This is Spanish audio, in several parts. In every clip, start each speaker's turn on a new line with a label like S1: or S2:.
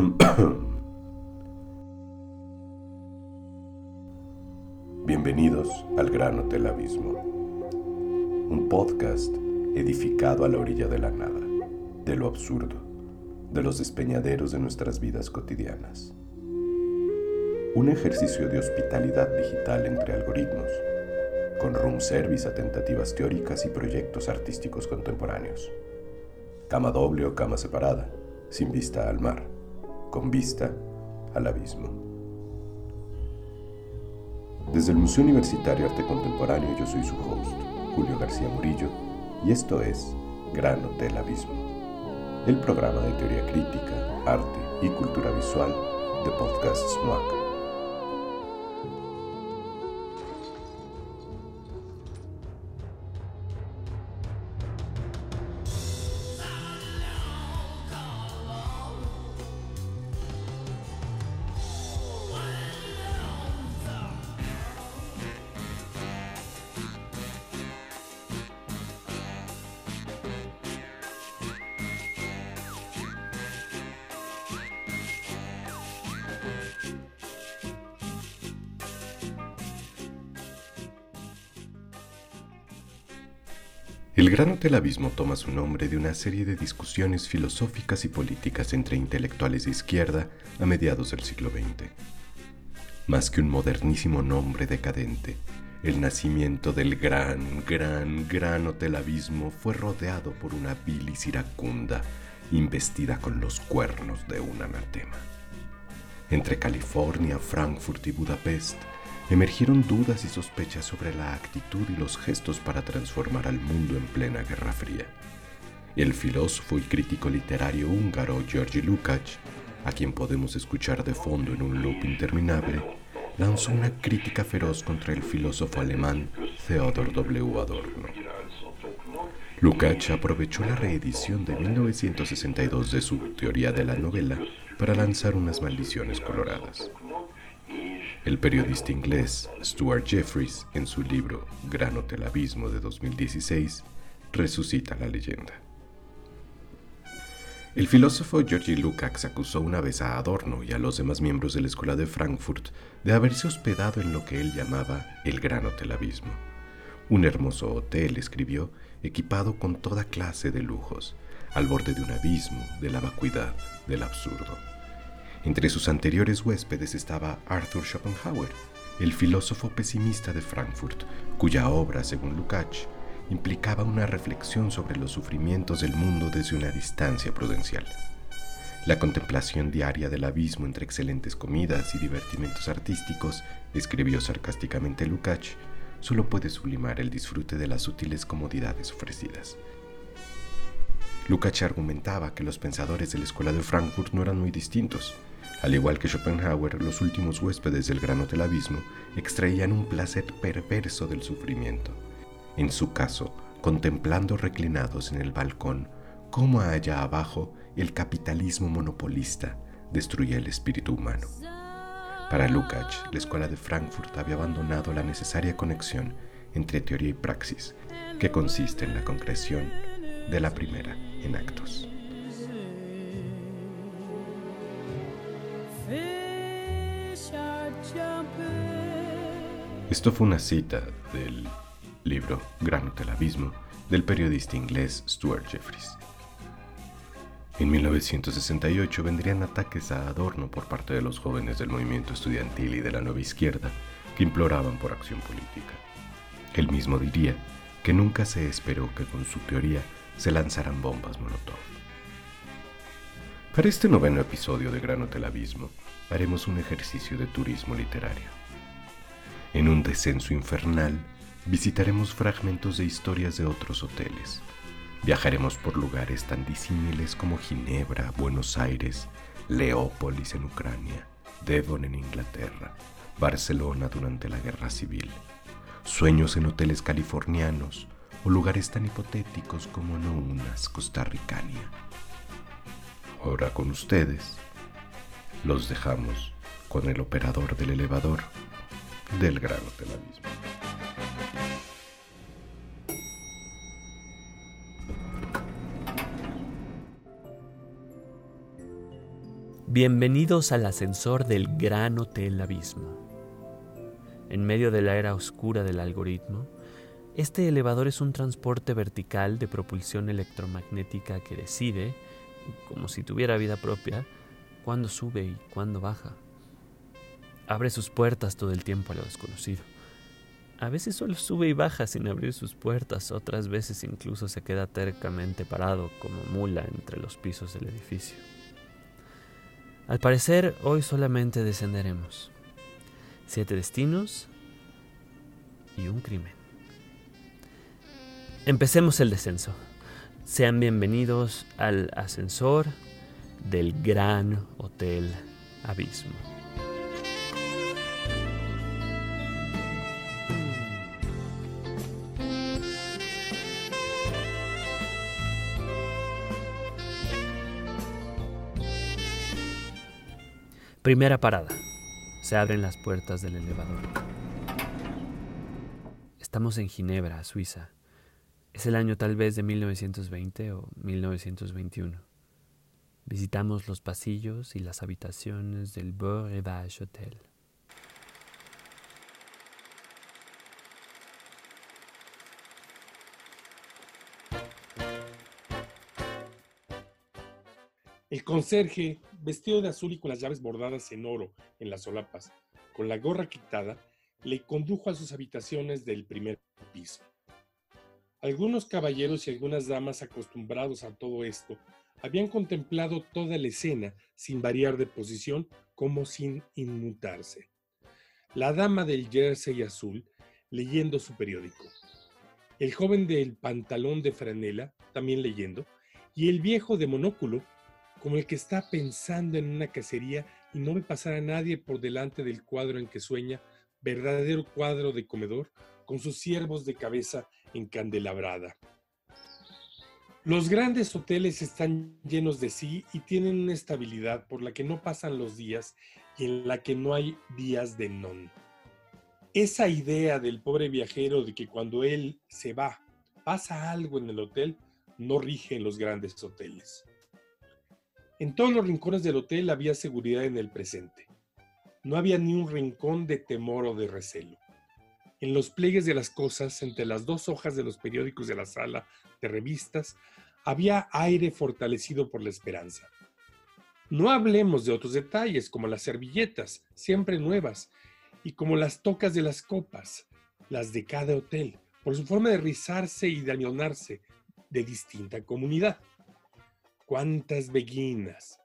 S1: Bienvenidos al Gran Hotel Abismo, un podcast edificado a la orilla de la nada, de lo absurdo, de los despeñaderos de nuestras vidas cotidianas. Un ejercicio de hospitalidad digital entre algoritmos, con room service a tentativas teóricas y proyectos artísticos contemporáneos. Cama doble o cama separada, sin vista al mar, con vista al abismo. Desde el Museo Universitario Arte Contemporáneo yo soy su host, Julio García Murillo, y esto es Gran Hotel Abismo, el programa de teoría crítica, arte y cultura visual de Podcast SMAC. El Gran Hotel Abismo toma su nombre de una serie de discusiones filosóficas y políticas entre intelectuales de izquierda a mediados del siglo XX. Más que un modernísimo nombre decadente, el nacimiento del gran, gran, gran Hotel Abismo fue rodeado por una bilis iracunda, investida con los cuernos de un anatema. Entre California, Frankfurt y Budapest, emergieron dudas y sospechas sobre la actitud y los gestos para transformar al mundo en plena Guerra Fría. El filósofo y crítico literario húngaro Georgi Lukács, a quien podemos escuchar de fondo en un loop interminable, lanzó una crítica feroz contra el filósofo alemán Theodor W. Adorno. Lukács aprovechó la reedición de 1962 de su Teoría de la Novela para lanzar unas maldiciones coloradas. El periodista inglés Stuart Jeffries, en su libro Gran Hotel Abismo de 2016, resucita la leyenda. El filósofo Georgi Lukács acusó una vez a Adorno y a los demás miembros de la Escuela de Frankfurt de haberse hospedado en lo que él llamaba el Gran Hotel Abismo. Un hermoso hotel, escribió, equipado con toda clase de lujos, al borde de un abismo, de la vacuidad, del absurdo. Entre sus anteriores huéspedes estaba Arthur Schopenhauer, el filósofo pesimista de Frankfurt, cuya obra, según Lukács, implicaba una reflexión sobre los sufrimientos del mundo desde una distancia prudencial. La contemplación diaria del abismo entre excelentes comidas y divertimentos artísticos, escribió sarcásticamente Lukács, solo puede sublimar el disfrute de las sutiles comodidades ofrecidas. Lukács argumentaba que los pensadores de la escuela de Frankfurt no eran muy distintos, al igual que Schopenhauer, los últimos huéspedes del Gran Hotel Abismo extraían un placer perverso del sufrimiento. En su caso, contemplando reclinados en el balcón cómo allá abajo el capitalismo monopolista destruía el espíritu humano. Para Lukács, la escuela de Frankfurt había abandonado la necesaria conexión entre teoría y praxis, que consiste en la concreción de la primera en actos. Esto fue una cita del libro Gran Hotel Abismo del periodista inglés Stuart Jeffries. En 1968 vendrían ataques a Adorno por parte de los jóvenes del movimiento estudiantil y de la nueva izquierda que imploraban por acción política. Él mismo diría que nunca se esperó que con su teoría se lanzaran bombas Molotov. Para este noveno episodio de Gran Hotel Abismo haremos un ejercicio de turismo literario. En un descenso infernal, visitaremos fragmentos de historias de otros hoteles. Viajaremos por lugares tan disímiles como Ginebra, Buenos Aires, Leópolis en Ucrania, Devon en Inglaterra, Barcelona durante la Guerra Civil, sueños en hoteles californianos o lugares tan hipotéticos como no unas Costa Ricania. Ahora con ustedes, los dejamos con el operador del elevador del Gran Hotel Abismo.
S2: Bienvenidos al ascensor del Gran Hotel Abismo. En medio de la era oscura del algoritmo, este elevador es un transporte vertical de propulsión electromagnética que decide, como si tuviera vida propia, cuándo sube y cuándo baja. Abre sus puertas todo el tiempo a lo desconocido. A veces solo sube y baja sin abrir sus puertas, otras veces incluso se queda tercamente parado como mula entre los pisos del edificio. Al parecer, hoy solamente descenderemos. Siete destinos y un crimen. Empecemos el descenso. Sean bienvenidos al ascensor del Gran Hotel Abismo. Primera parada. Se abren las puertas del elevador. Estamos en Ginebra, Suiza. Es el año tal vez de 1920 o 1921. Visitamos los pasillos y las habitaciones del Beau Rivage Hotel.
S3: El conserje, vestido de azul y con las llaves bordadas en oro en las solapas, con la gorra quitada, le condujo a sus habitaciones del primer piso. Algunos caballeros y algunas damas acostumbrados a todo esto habían contemplado toda la escena sin variar de posición como sin inmutarse. La dama del jersey azul leyendo su periódico. El joven del pantalón de franela también leyendo. Y el viejo de monóculo como el que está pensando en una cacería y no ve pasar a nadie por delante del cuadro en que sueña, verdadero cuadro de comedor, con sus ciervos de cabeza encandelabrada. Los grandes hoteles están llenos de sí y tienen una estabilidad por la que no pasan los días y en la que no hay días de non. Esa idea del pobre viajero de que cuando él se va pasa algo en el hotel no rige en los grandes hoteles. En todos los rincones del hotel había seguridad en el presente. No había ni un rincón de temor o de recelo. En los pliegues de las cosas, entre las dos hojas de los periódicos de la sala de revistas, había aire fortalecido por la esperanza. No hablemos de otros detalles, como las servilletas, siempre nuevas, y como las tocas de las copas, las de cada hotel, por su forma de rizarse y de amionarse de distinta comunidad cuántas beguinas.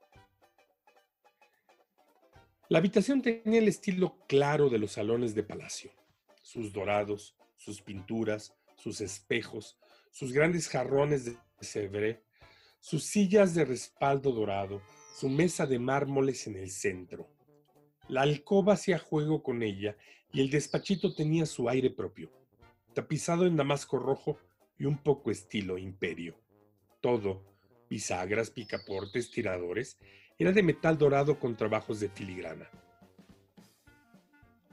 S3: La habitación tenía el estilo claro de los salones de palacio, sus dorados, sus pinturas, sus espejos, sus grandes jarrones de Sevres, sus sillas de respaldo dorado, su mesa de mármoles en el centro. La alcoba hacía juego con ella y el despachito tenía su aire propio, tapizado en damasco rojo y un poco estilo imperio. Todo, bisagras, picaportes, tiradores, era de metal dorado con trabajos de filigrana.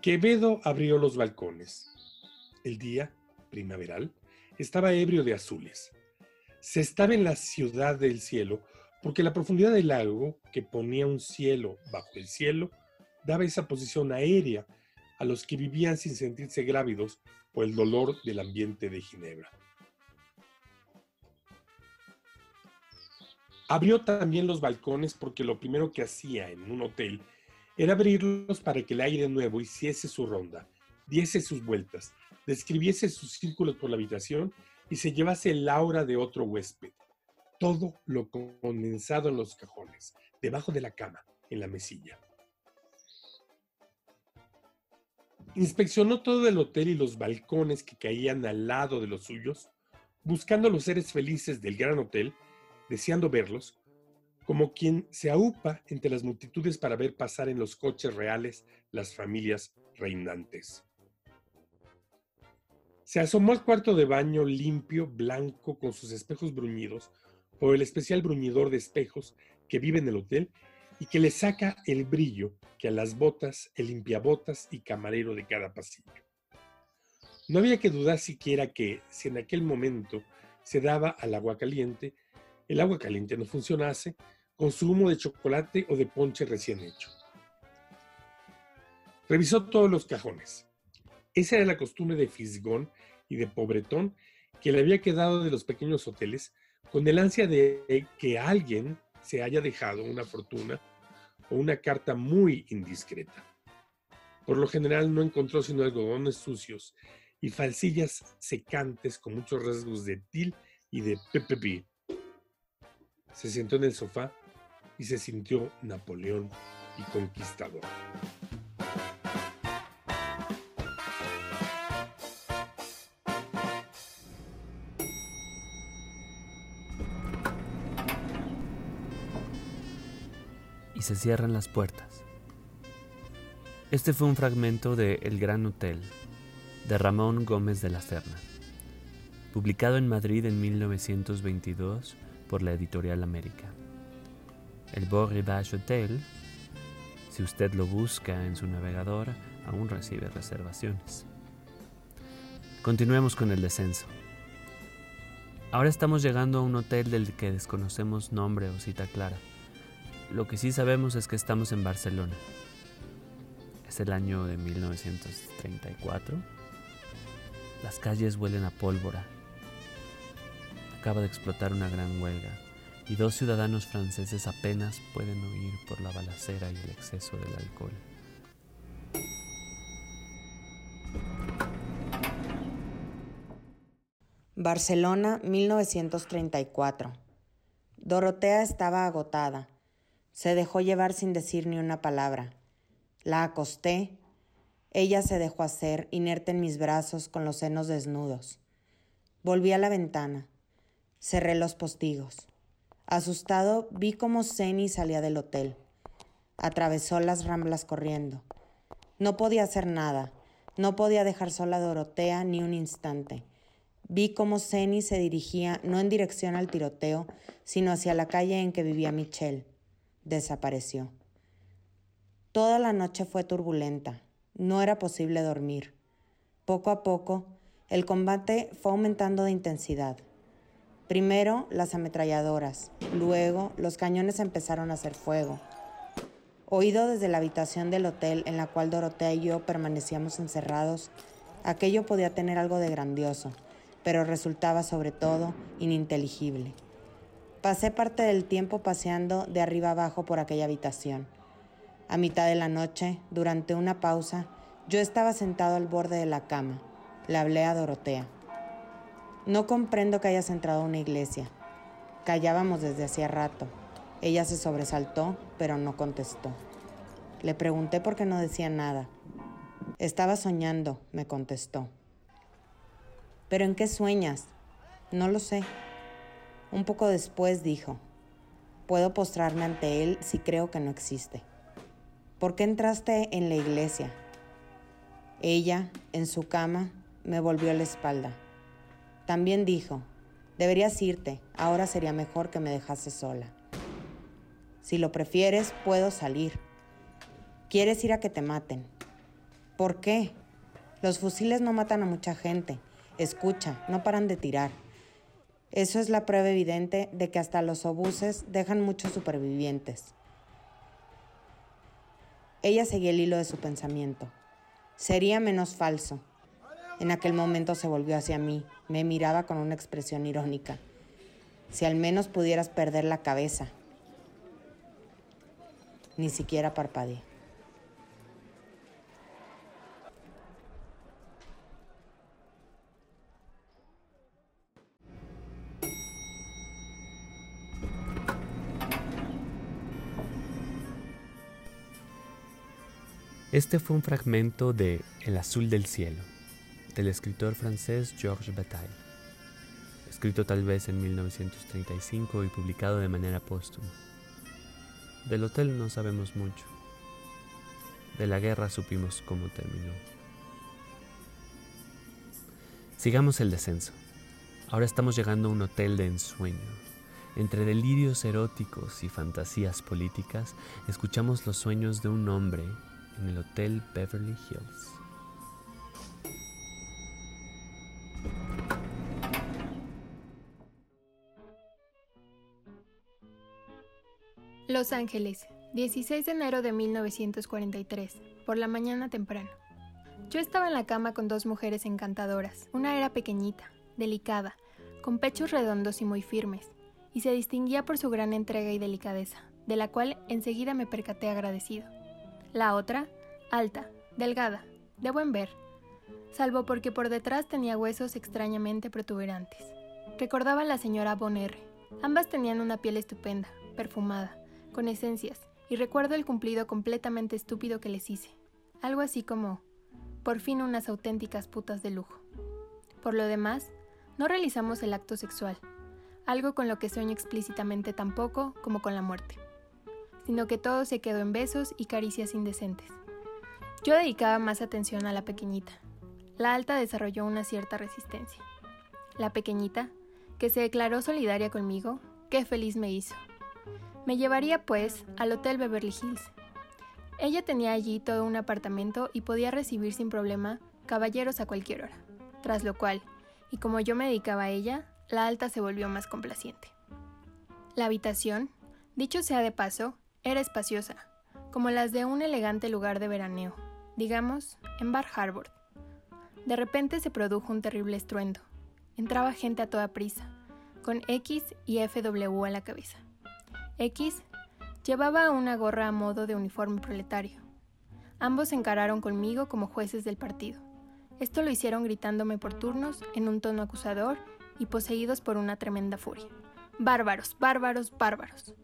S3: Quevedo abrió los balcones. El día, primaveral, estaba ebrio de azules. Se estaba en la ciudad del cielo porque la profundidad del lago, que ponía un cielo bajo el cielo, daba esa posición aérea a los que vivían sin sentirse grávidos por el dolor del ambiente de Ginebra. Abrió también los balcones porque lo primero que hacía en un hotel era abrirlos para que el aire nuevo hiciese su ronda, diese sus vueltas, describiese sus círculos por la habitación y se llevase el aura de otro huésped. Todo lo condensado en los cajones, debajo de la cama, en la mesilla. Inspeccionó todo el hotel y los balcones que caían al lado de los suyos, buscando los seres felices del gran hotel deseando verlos, como quien se aupa entre las multitudes para ver pasar en los coches reales las familias reinantes. Se asomó al cuarto de baño limpio, blanco, con sus espejos bruñidos, por el especial bruñidor de espejos que vive en el hotel y que le saca el brillo que a las botas, el limpiabotas y camarero de cada pasillo. No había que dudar siquiera que, si en aquel momento se daba al agua caliente, el agua caliente no funcionase, con zumo de chocolate o de ponche recién hecho. Revisó todos los cajones. Esa era la costumbre de Fisgón y de Pobretón que le había quedado de los pequeños hoteles con el ansia de que alguien se haya dejado una fortuna o una carta muy indiscreta. Por lo general no encontró sino algodones sucios y falsillas secantes con muchos rasgos de til y de ppp. Se sentó en el sofá y se sintió Napoleón y conquistador.
S2: Y se cierran las puertas. Este fue un fragmento de El Gran Hotel, de Ramón Gómez de la Serna, publicado en Madrid en 1922 por la editorial América. El Beau Rivage Hotel, si usted lo busca en su navegador, aún recibe reservaciones. Continuemos con el descenso. Ahora estamos llegando a un hotel del que desconocemos nombre o cita clara. Lo que sí sabemos es que estamos en Barcelona. Es el año de 1934. Las calles huelen a pólvora. Acaba de explotar una gran huelga y dos ciudadanos franceses apenas pueden huir por la balacera y el exceso del alcohol.
S4: Barcelona, 1934. Dorotea estaba agotada. Se dejó llevar sin decir ni una palabra. La acosté. Ella se dejó hacer, inerte en mis brazos, con los senos desnudos. Volví a la ventana. Cerré los postigos. Asustado, vi cómo Zeni salía del hotel. Atravesó las ramblas corriendo. No podía hacer nada. No podía dejar sola a Dorotea ni un instante. Vi cómo Zeni se dirigía no en dirección al tiroteo, sino hacia la calle en que vivía Michelle. Desapareció. Toda la noche fue turbulenta. No era posible dormir. Poco a poco, el combate fue aumentando de intensidad. Primero las ametralladoras, luego los cañones empezaron a hacer fuego. Oído desde la habitación del hotel en la cual Dorotea y yo permanecíamos encerrados, aquello podía tener algo de grandioso, pero resultaba sobre todo ininteligible. Pasé parte del tiempo paseando de arriba abajo por aquella habitación. A mitad de la noche, durante una pausa, yo estaba sentado al borde de la cama. Le hablé a Dorotea. No comprendo que hayas entrado a una iglesia. Callábamos desde hacía rato. Ella se sobresaltó, pero no contestó. Le pregunté por qué no decía nada. Estaba soñando, me contestó. ¿Pero en qué sueñas? No lo sé. Un poco después dijo, puedo postrarme ante él si creo que no existe. ¿Por qué entraste en la iglesia? Ella, en su cama, me volvió la espalda. También dijo, deberías irte, ahora sería mejor que me dejases sola. Si lo prefieres, puedo salir. ¿Quieres ir a que te maten? ¿Por qué? Los fusiles no matan a mucha gente. Escucha, no paran de tirar. Eso es la prueba evidente de que hasta los obuses dejan muchos supervivientes. Ella seguía el hilo de su pensamiento. Sería menos falso, en aquel momento se volvió hacia mí, me miraba con una expresión irónica. Si al menos pudieras perder la cabeza. Ni siquiera parpadeé.
S2: Este fue un fragmento de El azul del cielo, del escritor francés Georges Bataille, escrito tal vez en 1935 y publicado de manera póstuma. Del hotel no sabemos mucho. De la guerra supimos cómo terminó. Sigamos el descenso. Ahora estamos llegando a un hotel de ensueño. Entre delirios eróticos y fantasías políticas, escuchamos los sueños de un hombre en el Hotel Beverly Hills.
S5: Los Ángeles, 16 de enero de 1943, por la mañana temprano. Yo estaba en la cama con dos mujeres encantadoras. Una era pequeñita, delicada, con pechos redondos y muy firmes, y se distinguía por su gran entrega y delicadeza, de la cual enseguida me percaté agradecido. La otra, alta, delgada, de buen ver, salvo porque por detrás tenía huesos extrañamente protuberantes. Recordaba a la señora Bonner. Ambas tenían una piel estupenda, perfumada, con esencias, y recuerdo el cumplido completamente estúpido que les hice. Algo así como, por fin unas auténticas putas de lujo. Por lo demás, no realizamos el acto sexual, algo con lo que sueño explícitamente tampoco como con la muerte, sino que todo se quedó en besos y caricias indecentes. Yo dedicaba más atención a la pequeñita. La alta desarrolló una cierta resistencia. La pequeñita, que se declaró solidaria conmigo, qué feliz me hizo. Me llevaría, pues, al Hotel Beverly Hills. Ella tenía allí todo un apartamento y podía recibir sin problema caballeros a cualquier hora, tras lo cual, y como yo me dedicaba a ella, la alta se volvió más complaciente. La habitación, dicho sea de paso, era espaciosa, como las de un elegante lugar de veraneo, digamos, en Bar Harbor. De repente se produjo un terrible estruendo. Entraba gente a toda prisa, con X y FW a la cabeza. X llevaba una gorra a modo de uniforme proletario. Ambos se encararon conmigo como jueces del partido. Esto lo hicieron gritándome por turnos en un tono acusador y poseídos por una tremenda furia. Bárbaros, bárbaros, bárbaros.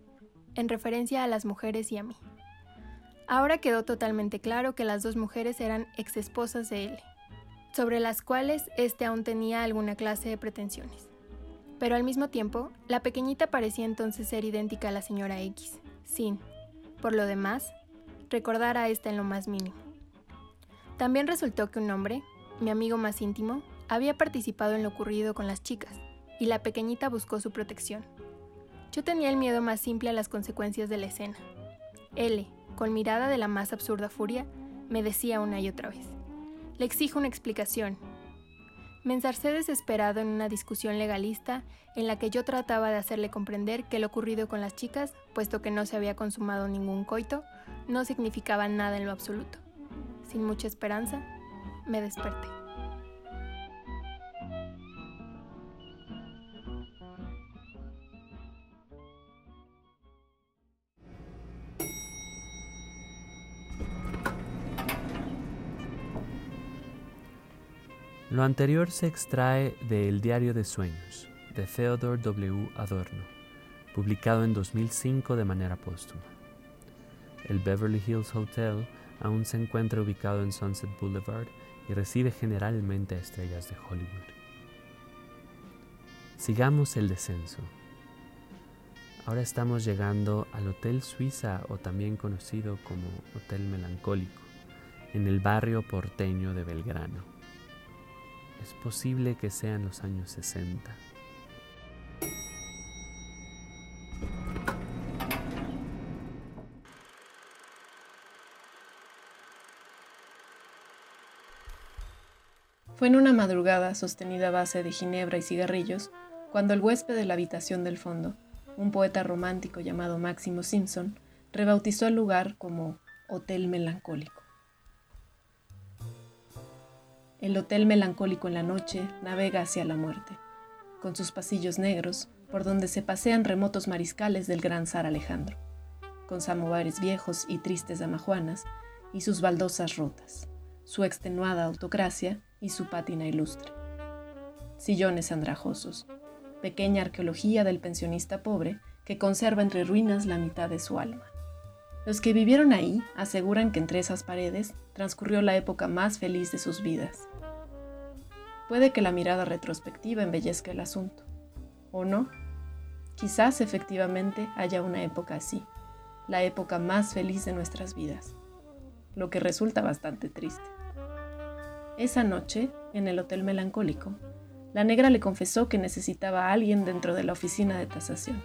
S5: En referencia a las mujeres y a mí. Ahora quedó totalmente claro que las dos mujeres eran exesposas de él, sobre las cuales éste aún tenía alguna clase de pretensiones. Pero al mismo tiempo, la pequeñita parecía entonces ser idéntica a la señora X, sin, por lo demás, recordar a ésta en lo más mínimo. También resultó que un hombre, mi amigo más íntimo, había participado en lo ocurrido con las chicas, y la pequeñita buscó su protección. Yo tenía el miedo más simple a las consecuencias de la escena. L, con mirada de la más absurda furia, me decía una y otra vez. Le exijo una explicación. Me ensarcé desesperado en una discusión legalista en la que yo trataba de hacerle comprender que lo ocurrido con las chicas, puesto que no se había consumado ningún coito, no significaba nada en lo absoluto. Sin mucha esperanza, me desperté.
S2: Lo anterior se extrae de El Diario de Sueños, de Theodore W. Adorno, publicado en 2005 de manera póstuma. El Beverly Hills Hotel aún se encuentra ubicado en Sunset Boulevard y recibe generalmente estrellas de Hollywood. Sigamos el descenso. Ahora estamos llegando al Hotel Suiza o también conocido como Hotel Melancólico, en el barrio porteño de Belgrano. Es posible que sean los años 60.
S6: Fue en una madrugada sostenida a base de ginebra y cigarrillos cuando el huésped de la habitación del fondo, un poeta romántico llamado Máximo Simpson, rebautizó el lugar como Hotel Melancólico. El Hotel Melancólico en la noche navega hacia la muerte, con sus pasillos negros por donde se pasean remotos mariscales del gran zar Alejandro, con samovares viejos y tristes damajuanas y sus baldosas rotas, su extenuada autocracia y su pátina ilustre. Sillones andrajosos, pequeña arqueología del pensionista pobre que conserva entre ruinas la mitad de su alma. Los que vivieron ahí aseguran que entre esas paredes transcurrió la época más feliz de sus vidas. Puede que la mirada retrospectiva embellezca el asunto, o no. Quizás efectivamente haya una época así, la época más feliz de nuestras vidas, lo que resulta bastante triste. Esa noche, en el Hotel Melancólico, la negra le confesó que necesitaba a alguien dentro de la oficina de tasación.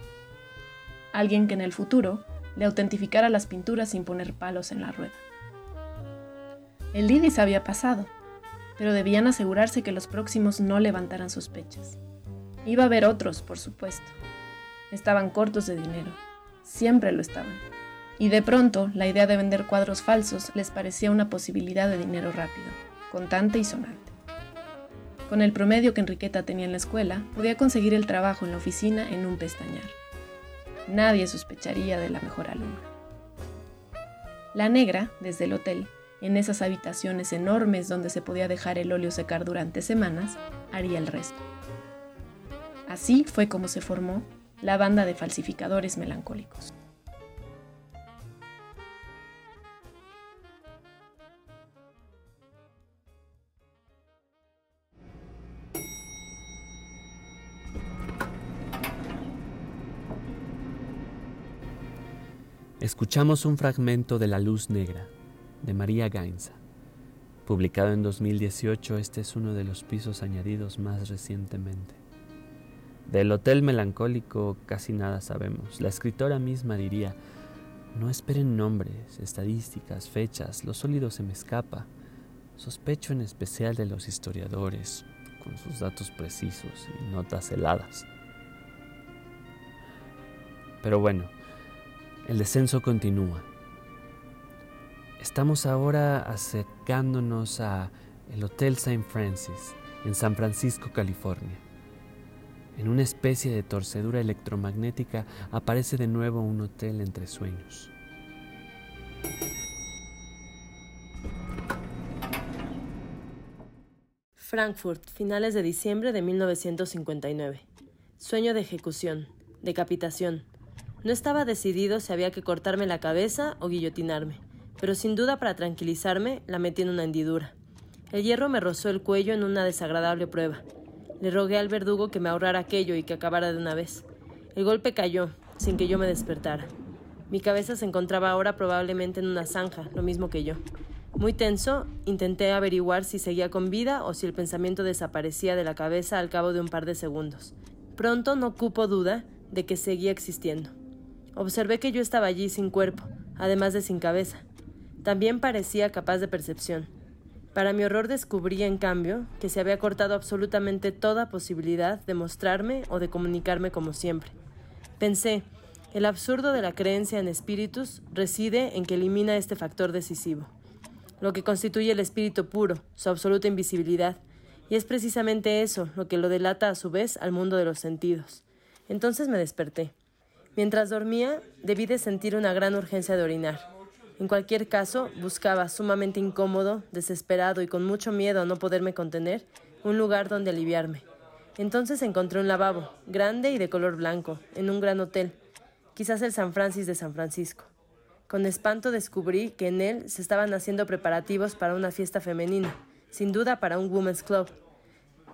S6: Alguien que en el futuro le autentificara las pinturas sin poner palos en la rueda. El Lidis había pasado, pero debían asegurarse que los próximos no levantaran sospechas. Iba a haber otros, por supuesto. Estaban cortos de dinero, siempre lo estaban. Y de pronto, la idea de vender cuadros falsos les parecía una posibilidad de dinero rápido, contante y sonante. Con el promedio que Enriqueta tenía en la escuela, podía conseguir el trabajo en la oficina en un pestañar. Nadie sospecharía de la mejor alumna. La negra, desde el hotel, en esas habitaciones enormes donde se podía dejar el óleo secar durante semanas, haría el resto. Así fue como se formó la banda de falsificadores melancólicos.
S2: Escuchamos un fragmento de La Luz Negra, de María Gainza. Publicado en 2018, este es uno de los pisos añadidos más recientemente. Del Hotel Melancólico casi nada sabemos. La escritora misma diría, no esperen nombres, estadísticas, fechas, lo sólido se me escapa. Sospecho en especial de los historiadores, con sus datos precisos y notas heladas. Pero bueno, el descenso continúa. Estamos ahora acercándonos a el Hotel St. Francis en San Francisco, California. En una especie de torcedura electromagnética aparece de nuevo un hotel entre sueños.
S7: Frankfurt, finales de diciembre de 1959. Sueño de ejecución, decapitación, no estaba decidido si había que cortarme la cabeza o guillotinarme, pero sin duda para tranquilizarme la metí en una hendidura. El hierro me rozó el cuello en una desagradable prueba. Le rogué al verdugo que me ahorrara aquello y que acabara de una vez. El golpe cayó, sin que yo me despertara. Mi cabeza se encontraba ahora probablemente en una zanja, lo mismo que yo. Muy tenso, intenté averiguar si seguía con vida o si el pensamiento desaparecía de la cabeza al cabo de un par de segundos. Pronto no cupo duda de que seguía existiendo. Observé que yo estaba allí sin cuerpo, además de sin cabeza. También parecía capaz de percepción. Para mi horror descubrí, en cambio, que se había cortado absolutamente toda posibilidad de mostrarme o de comunicarme como siempre. Pensé, el absurdo de la creencia en espíritus reside en que elimina este factor decisivo, lo que constituye el espíritu puro, su absoluta invisibilidad, y es precisamente eso lo que lo delata a su vez al mundo de los sentidos. Entonces me desperté. Mientras dormía, debí de sentir una gran urgencia de orinar. En cualquier caso, buscaba, sumamente incómodo, desesperado y con mucho miedo a no poderme contener, un lugar donde aliviarme. Entonces encontré un lavabo, grande y de color blanco, en un gran hotel, quizás el San Francis de San Francisco. Con espanto descubrí que en él se estaban haciendo preparativos para una fiesta femenina, sin duda para un women's club.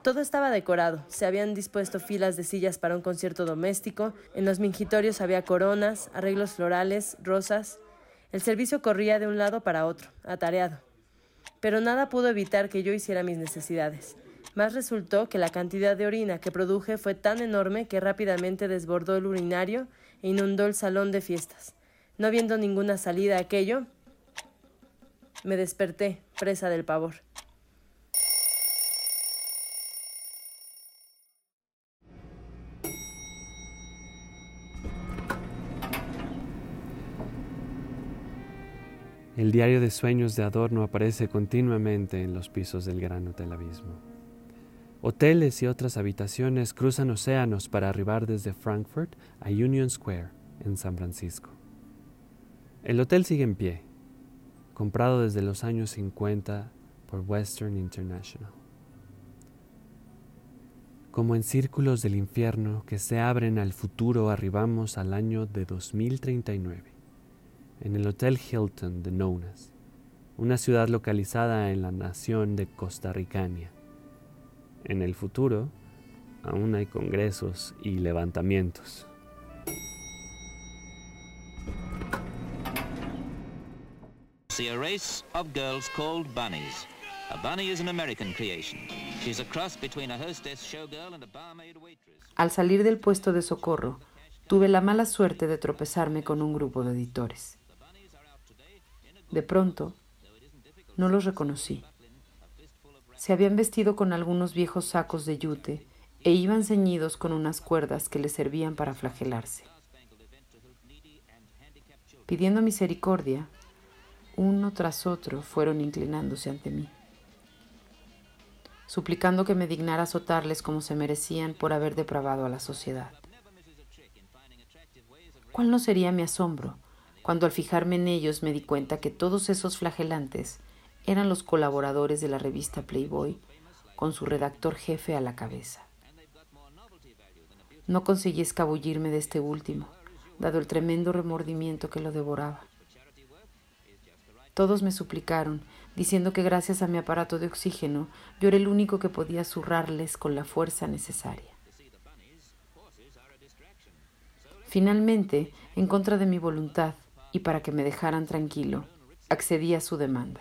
S7: Todo estaba decorado, se habían dispuesto filas de sillas para un concierto doméstico, en los mingitorios había coronas, arreglos florales, rosas. El servicio corría de un lado para otro, atareado. Pero nada pudo evitar que yo hiciera mis necesidades. Más resultó que la cantidad de orina que produje fue tan enorme que rápidamente desbordó el urinario e inundó el salón de fiestas. No viendo ninguna salida a aquello, me desperté, presa del pavor.
S2: El diario de sueños de Adorno aparece continuamente en los pisos del Gran Hotel Abismo. Hoteles y otras habitaciones cruzan océanos para arribar desde Frankfurt a Union Square, en San Francisco. El hotel sigue en pie, comprado desde los años 50 por Western International. Como en círculos del infierno que se abren al futuro, arribamos al año de 2039 en el Hotel Hilton de Nonas, una ciudad localizada en la nación de Costa Ricania. En el futuro, aún hay congresos y levantamientos.
S8: See a race of girls called bunnies. A bunny is an American creation. She's a cross between a hostess showgirl and a barmaid waitress.
S9: Al salir del puesto de socorro, tuve la mala suerte de tropezarme con un grupo de editores. De pronto, no los reconocí. Se habían vestido con algunos viejos sacos de yute e iban ceñidos con unas cuerdas que les servían para flagelarse. Pidiendo misericordia, uno tras otro fueron inclinándose ante mí, suplicando que me dignara azotarles como se merecían por haber depravado a la sociedad. ¿Cuál no sería mi asombro cuando al fijarme en ellos me di cuenta que todos esos flagelantes eran los colaboradores de la revista Playboy con su redactor jefe a la cabeza? No conseguí escabullirme de este último, dado el tremendo remordimiento que lo devoraba. Todos me suplicaron, diciendo que gracias a mi aparato de oxígeno yo era el único que podía zurrarles con la fuerza necesaria. Finalmente, en contra de mi voluntad y para que me dejaran tranquilo, accedí a su demanda.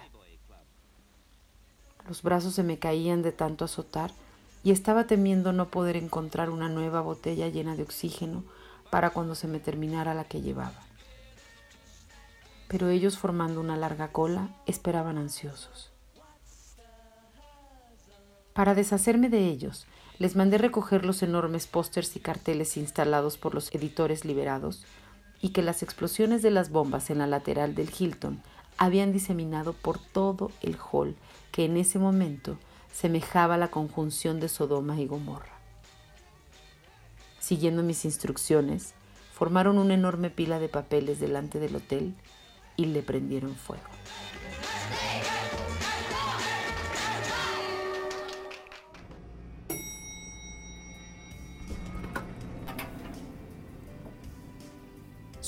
S9: Los brazos se me caían de tanto azotar y estaba temiendo no poder encontrar una nueva botella llena de oxígeno para cuando se me terminara la que llevaba. Pero ellos formando una larga cola esperaban ansiosos. Para deshacerme de ellos, les mandé recoger los enormes pósters y carteles instalados por los editores liberados y que las explosiones de las bombas en la lateral del Hilton habían diseminado por todo el hall que en ese momento semejaba la conjunción de Sodoma y Gomorra. Siguiendo mis instrucciones, formaron una enorme pila de papeles delante del hotel y le prendieron fuego.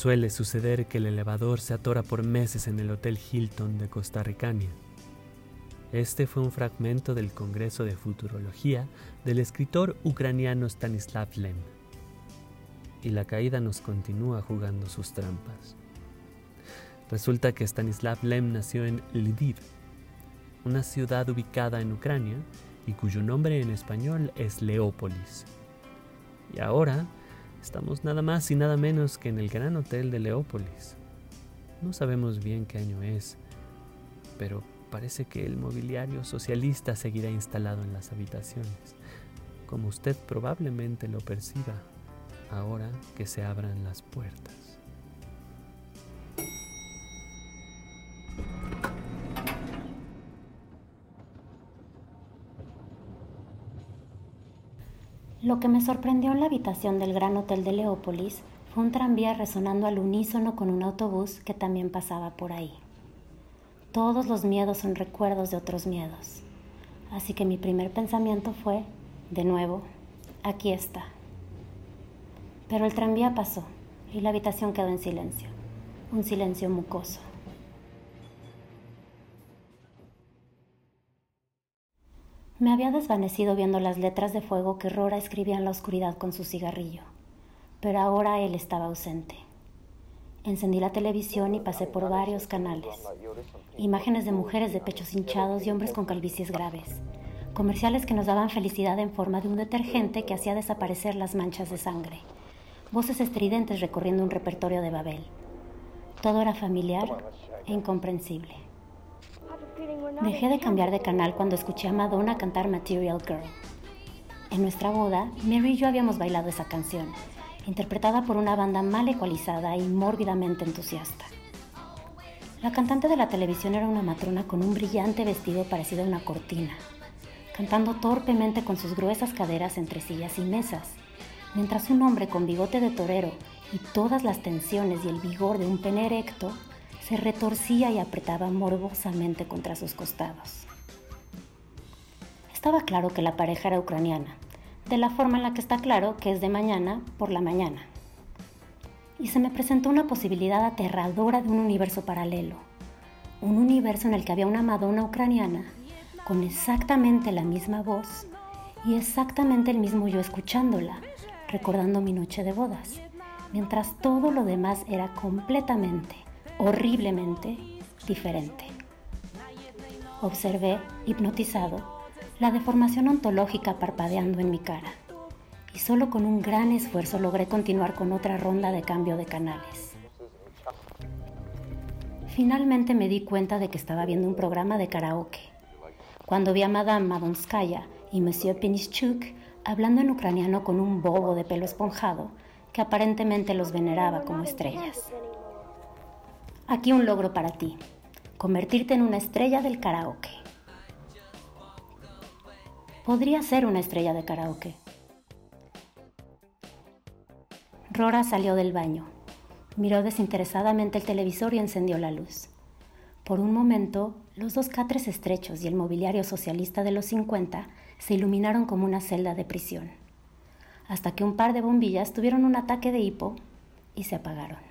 S2: Suele suceder que el elevador se atora por meses en el Hotel Hilton de Costa Ricania este fue un fragmento del Congreso de Futurología del escritor ucraniano Stanislav Lem. Y la caída nos continúa jugando sus trampas. Resulta que Stanislav Lem nació en Lviv, una ciudad ubicada en Ucrania y cuyo nombre en español es Leópolis. Y ahora estamos nada más y nada menos que en el Gran Hotel de Leópolis. No sabemos bien qué año es, pero parece que el mobiliario socialista seguirá instalado en las habitaciones, como usted probablemente lo perciba ahora que se abran las puertas.
S10: Lo que me sorprendió en la habitación del Gran Hotel de Leópolis fue un tranvía resonando al unísono con un autobús que también pasaba por ahí. Todos los miedos son recuerdos de otros miedos. Así que mi primer pensamiento fue, de nuevo, aquí está. Pero el tranvía pasó y la habitación quedó en silencio, un silencio mucoso. Me había desvanecido viendo las letras de fuego que Rora escribía en la oscuridad con su cigarrillo, pero ahora él estaba ausente. Encendí la televisión y pasé por varios canales. Imágenes de mujeres de pechos hinchados y hombres con calvicies graves. Comerciales que nos daban felicidad en forma de un detergente que hacía desaparecer las manchas de sangre. Voces estridentes recorriendo un repertorio de Babel. Todo era familiar e incomprensible. Dejé de cambiar de canal cuando escuché a Madonna cantar Material Girl. En nuestra boda, Mary y yo habíamos bailado esa canción interpretada por una banda mal ecualizada y mórbidamente entusiasta. La cantante de la televisión era una matrona con un brillante vestido parecido a una cortina, cantando torpemente con sus gruesas caderas entre sillas y mesas, mientras un hombre con bigote de torero y todas las tensiones y el vigor de un pene erecto se retorcía y apretaba morbosamente contra sus costados. Estaba claro que la pareja era ucraniana, de la forma en la que está claro que es de mañana por la mañana. Y se me presentó una posibilidad aterradora de un universo paralelo, un universo en el que había una Madonna ucraniana con exactamente la misma voz y exactamente el mismo yo escuchándola, recordando mi noche de bodas, mientras todo lo demás era completamente, horriblemente diferente. Observé, hipnotizado, la deformación ontológica parpadeando en mi cara. Y solo con un gran esfuerzo logré continuar con otra ronda de cambio de canales. Finalmente me di cuenta de que estaba viendo un programa de karaoke. Cuando vi a Madame Madonskaya y Monsieur Pinischuk hablando en ucraniano con un bobo de pelo esponjado que aparentemente los veneraba como estrellas. Aquí un logro para ti, convertirte en una estrella del karaoke. Podría ser una estrella de karaoke. Rora salió del baño, miró desinteresadamente el televisor y encendió la luz. Por un momento, los dos catres estrechos y el mobiliario socialista de los 50 se iluminaron como una celda de prisión, hasta que un par de bombillas tuvieron un ataque de hipo y se apagaron.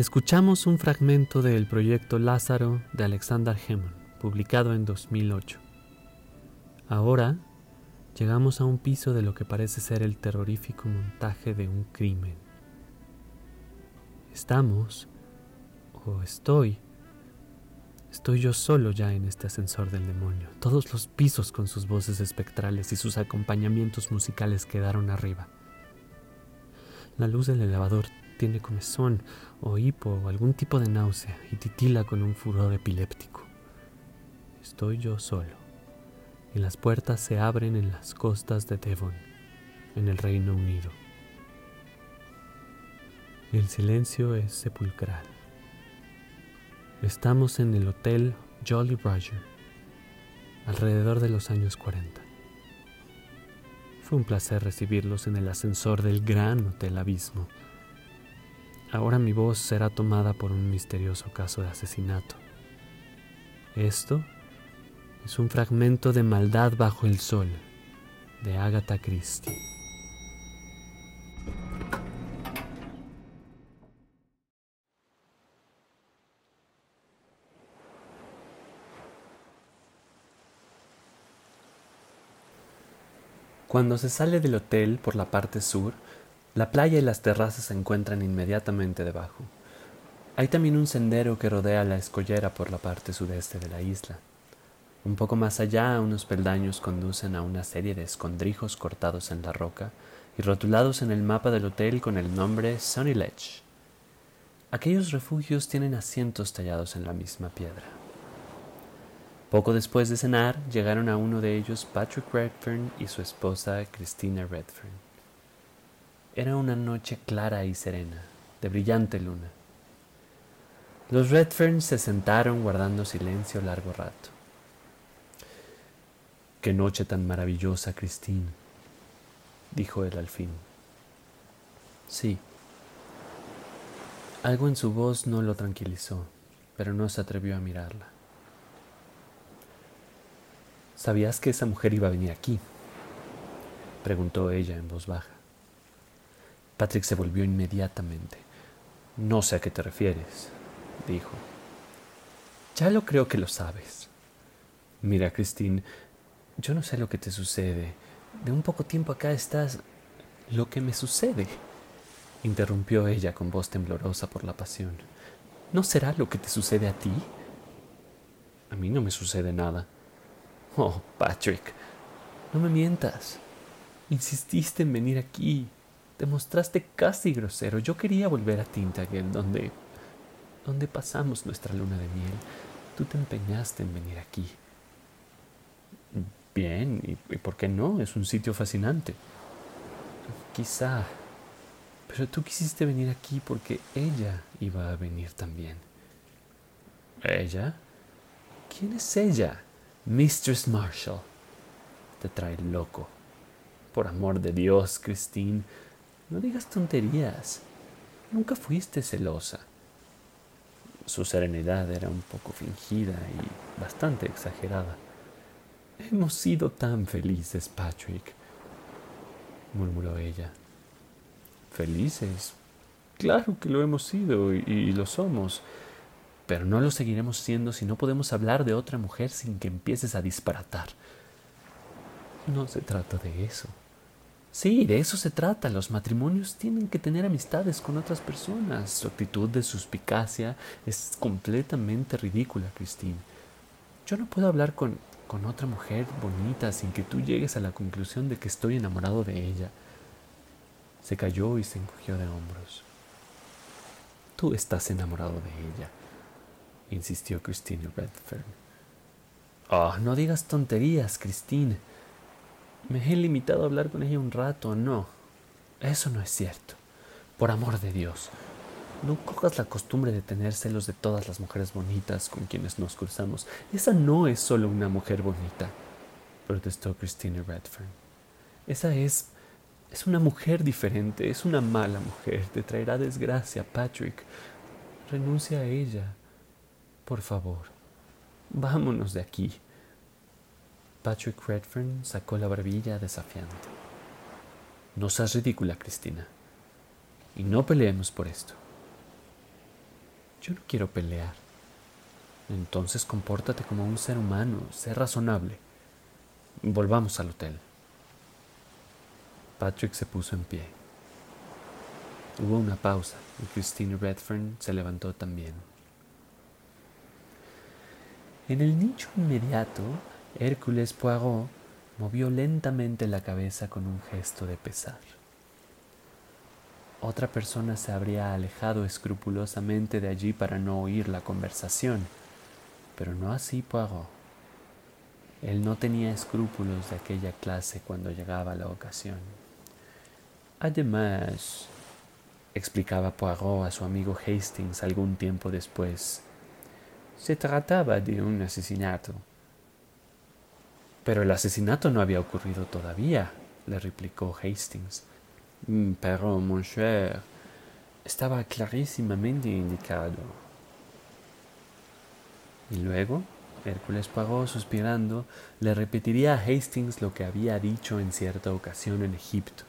S2: Escuchamos un fragmento del proyecto Lázaro de Alexander Hemon, publicado en 2008. Ahora llegamos a un piso de lo que parece ser el terrorífico montaje de un crimen. Estamos, o estoy, estoy yo solo ya en este ascensor del demonio. Todos los pisos con sus voces espectrales y sus acompañamientos musicales quedaron arriba. La luz del elevador tiene comezón o hipo o algún tipo de náusea y titila con un furor epiléptico. Estoy yo solo y las puertas se abren en las costas de Devon, en el Reino Unido. El silencio es sepulcral. Estamos en el Hotel Jolly Roger, alrededor de los años 40. Fue un placer recibirlos en el ascensor del gran Hotel Abismo Ahora mi voz será tomada por un misterioso caso de asesinato. Esto es un fragmento de Maldad bajo el sol de Agatha Christie. Cuando se sale del hotel por la parte sur, la playa y las terrazas se encuentran inmediatamente debajo. Hay también un sendero que rodea la escollera por la parte sudeste de la isla. Un poco más allá, unos peldaños conducen a una serie de escondrijos cortados en la roca y rotulados en el mapa del hotel con el nombre Sunny Ledge. Aquellos refugios tienen asientos tallados en la misma piedra. Poco después de cenar, llegaron a uno de ellos Patrick Redfern y su esposa Christina Redfern. Era una noche clara y serena, de brillante luna. Los Redferns se sentaron guardando silencio largo rato. Qué noche tan maravillosa, Christine, dijo él al fin. Sí. Algo en su voz no lo tranquilizó, pero no se atrevió a mirarla. ¿Sabías que esa mujer iba a venir aquí? preguntó ella en voz baja. Patrick se volvió inmediatamente. No sé a qué te refieres, dijo. Ya lo creo que lo sabes. Mira, Christine, yo no sé lo que te sucede. De un poco tiempo acá estás... Lo que me sucede, interrumpió ella con voz temblorosa por la pasión. ¿No será lo que te sucede a ti? A mí no me sucede nada. Oh, Patrick, no me mientas. Insististe en venir aquí. Te mostraste casi grosero. Yo quería volver a Tintagel, donde, donde pasamos nuestra luna de miel. Tú te empeñaste en venir aquí. Bien, ¿y, y por qué no? Es un sitio fascinante. Quizá. Pero tú quisiste venir aquí porque ella iba a venir también. ¿Ella? ¿Quién es ella? Mistress Marshall. Te trae loco. Por amor de Dios, Christine, no digas tonterías. Nunca fuiste celosa. Su serenidad era un poco fingida y bastante exagerada. Hemos sido tan felices, Patrick, murmuró ella. ¿Felices? Claro que lo hemos sido y, y, lo somos, pero no lo seguiremos siendo si no podemos hablar de otra mujer sin que empieces a disparatar. No se trata de eso. Sí, de eso se trata. Los matrimonios tienen que tener amistades con otras personas. Su actitud de suspicacia es completamente ridícula, Christine. Yo no puedo hablar con, con otra mujer bonita sin que tú llegues a la conclusión de que estoy enamorado de ella. Se cayó y se encogió de hombros. Tú estás enamorado de ella, insistió Christine Redfern. Oh, no digas tonterías, Christine. Me he limitado a hablar con ella un rato. No, eso no es cierto. Por amor de Dios, no cojas la costumbre de tener celos de todas las mujeres bonitas con quienes nos cruzamos. Esa no es solo una mujer bonita, protestó Christine Redfern. Esa es es una mujer diferente, es una mala mujer, te traerá desgracia, Patrick. Renuncia a ella. Por favor, vámonos de aquí. Patrick Redfern sacó la barbilla desafiante. No seas ridícula, Cristina. Y no peleemos por esto. Yo no quiero pelear. Entonces compórtate como un ser humano, sé razonable. Volvamos al hotel. Patrick se puso en pie. Hubo una pausa y Christine Redfern se levantó también. En el nicho inmediato, Hércules Poirot movió lentamente la cabeza con un gesto de pesar. Otra persona se habría alejado escrupulosamente de allí para no oír la conversación, pero no así Poirot. Él no tenía escrúpulos de aquella clase cuando llegaba la ocasión. Además, explicaba Poirot a su amigo Hastings algún tiempo después, se trataba de un asesinato. Pero el asesinato no había ocurrido todavía, le replicó Hastings. Mm, pero, mon cher, estaba clarísimamente indicado. Y luego, Hércules Poirot, suspirando, le repetiría a Hastings lo que había dicho en cierta ocasión en Egipto.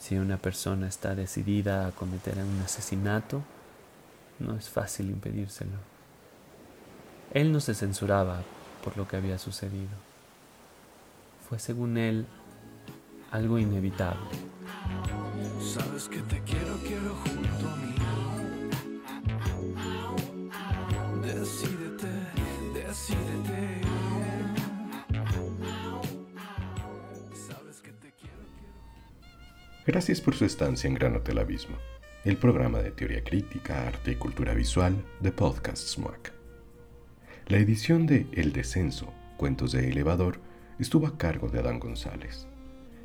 S2: Si una persona está decidida a cometer un asesinato, no es fácil impedírselo. Él no se censuraba por lo que había sucedido. Fue, según él, algo inevitable. Sabes que te quiero, quiero junto a mí. Decídete, decídete.
S1: Gracias por su estancia en Gran Hotel Abismo, el programa de teoría crítica, arte y cultura visual de Podcast SMAC. La edición de El Descenso, Cuentos de Elevador, estuvo a cargo de Adán González.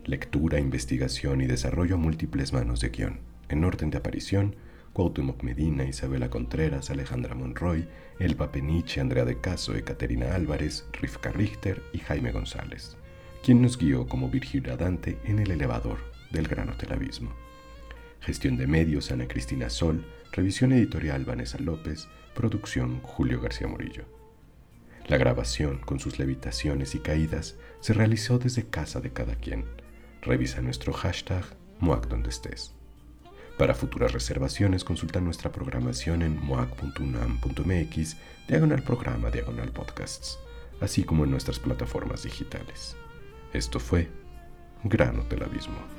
S1: Lectura, investigación y desarrollo a múltiples manos de guion, en orden de aparición, Cuauhtémoc Medina, Isabela Contreras, Alejandra Monroy, Elba Peniche, Andrea de Caso, Ekaterina Álvarez, Rifka Richter y Jaime González, quien nos guió como Virginia Dante en el elevador del Gran Hotel Abismo. Gestión de medios Ana Cristina Sol, revisión editorial Vanessa López, producción Julio García Murillo. La grabación, con sus levitaciones y caídas, se realizó desde casa de cada quien. Revisa nuestro hashtag MOAC. Para futuras reservaciones consulta nuestra programación en moac.unam.mx, diagonal programa, diagonal podcasts, así como en nuestras plataformas digitales. Esto fue Gran Hotel Abismo.